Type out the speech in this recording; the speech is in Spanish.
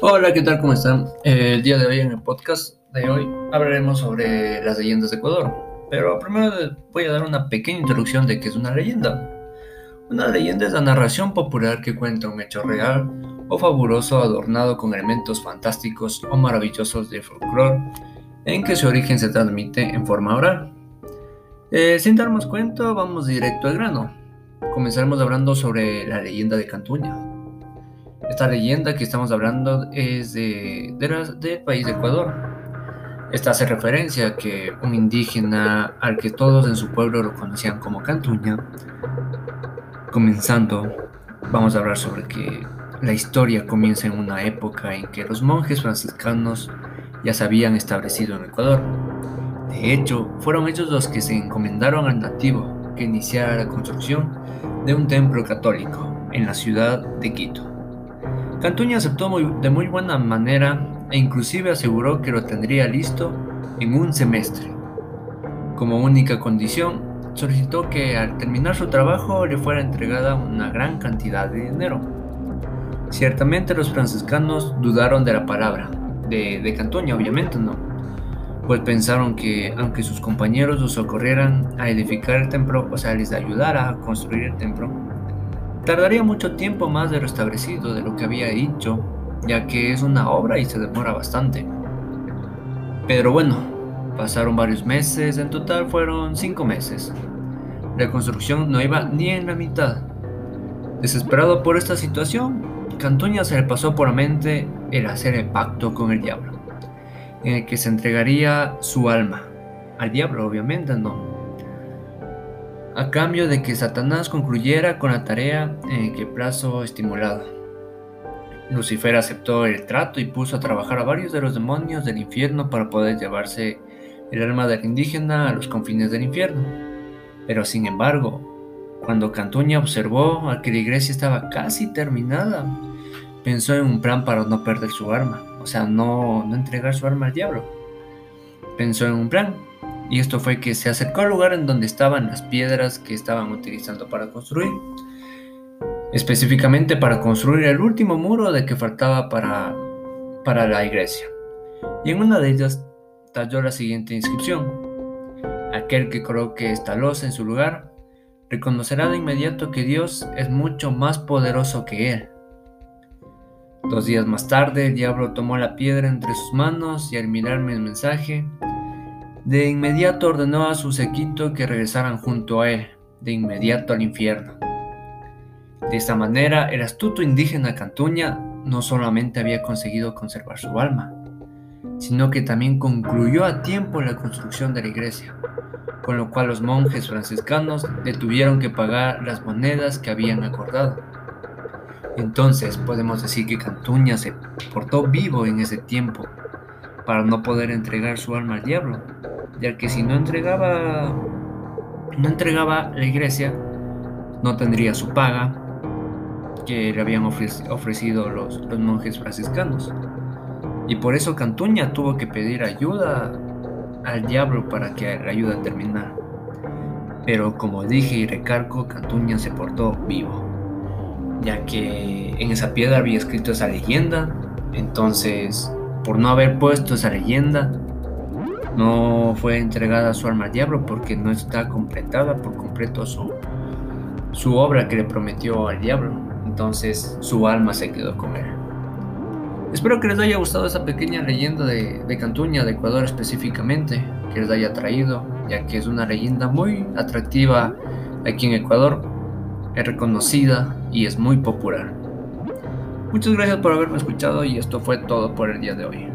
Hola, ¿qué tal? ¿Cómo están? Eh, el día de hoy en el podcast de hoy hablaremos sobre las leyendas de Ecuador. Pero primero voy a dar una pequeña introducción de qué es una leyenda. Una leyenda es la narración popular que cuenta un hecho real o fabuloso adornado con elementos fantásticos o maravillosos de folclore en que su origen se transmite en forma oral. Eh, sin darnos cuenta, vamos directo al grano. Comenzaremos hablando sobre la leyenda de Cantuña. Esta leyenda que estamos hablando es de, del país de Ecuador. Esta hace referencia a que un indígena al que todos en su pueblo lo conocían como Cantuña, comenzando, vamos a hablar sobre que la historia comienza en una época en que los monjes franciscanos ya se habían establecido en Ecuador. De hecho, fueron ellos los que se encomendaron al nativo que iniciara la construcción de un templo católico en la ciudad de Quito. Cantuña aceptó de muy buena manera e inclusive aseguró que lo tendría listo en un semestre. Como única condición, solicitó que al terminar su trabajo le fuera entregada una gran cantidad de dinero. Ciertamente los franciscanos dudaron de la palabra, de, de Cantuña obviamente no, pues pensaron que aunque sus compañeros los socorrieran a edificar el templo, o sea, les ayudara a construir el templo, Tardaría mucho tiempo más de lo establecido de lo que había dicho, ya que es una obra y se demora bastante. Pero bueno, pasaron varios meses, en total fueron cinco meses. La construcción no iba ni en la mitad. Desesperado por esta situación, Cantuña se le pasó por la mente el hacer el pacto con el diablo, en el que se entregaría su alma. Al diablo, obviamente, no a cambio de que Satanás concluyera con la tarea en que plazo estimulado. Lucifer aceptó el trato y puso a trabajar a varios de los demonios del infierno para poder llevarse el alma del indígena a los confines del infierno. Pero sin embargo, cuando Cantuña observó que la iglesia estaba casi terminada, pensó en un plan para no perder su arma, o sea, no, no entregar su arma al diablo. Pensó en un plan, y esto fue que se acercó al lugar en donde estaban las piedras que estaban utilizando para construir, específicamente para construir el último muro de que faltaba para, para la iglesia. Y en una de ellas talló la siguiente inscripción. Aquel que coloque esta losa en su lugar reconocerá de inmediato que Dios es mucho más poderoso que él. Dos días más tarde, el diablo tomó la piedra entre sus manos y al mirarme el mensaje, de inmediato ordenó a su sequito que regresaran junto a él, de inmediato al infierno. De esta manera, el astuto indígena Cantuña no solamente había conseguido conservar su alma, sino que también concluyó a tiempo la construcción de la iglesia, con lo cual los monjes franciscanos le tuvieron que pagar las monedas que habían acordado. Entonces podemos decir que Cantuña se portó vivo en ese tiempo para no poder entregar su alma al diablo, ya que si no entregaba no entregaba la iglesia, no tendría su paga que le habían ofrecido los, monjes franciscanos. Y por eso Cantuña tuvo que pedir ayuda al diablo para que la ayude a terminar. Pero como dije y recargo, Cantuña se portó vivo, ya que en esa piedra había escrito esa leyenda, entonces por no haber puesto esa leyenda, no fue entregada su alma al diablo porque no está completada por completo su, su obra que le prometió al diablo. Entonces su alma se quedó con él. Espero que les haya gustado esa pequeña leyenda de, de Cantuña, de Ecuador específicamente, que les haya traído, ya que es una leyenda muy atractiva aquí en Ecuador, es reconocida y es muy popular. Muchas gracias por haberme escuchado y esto fue todo por el día de hoy.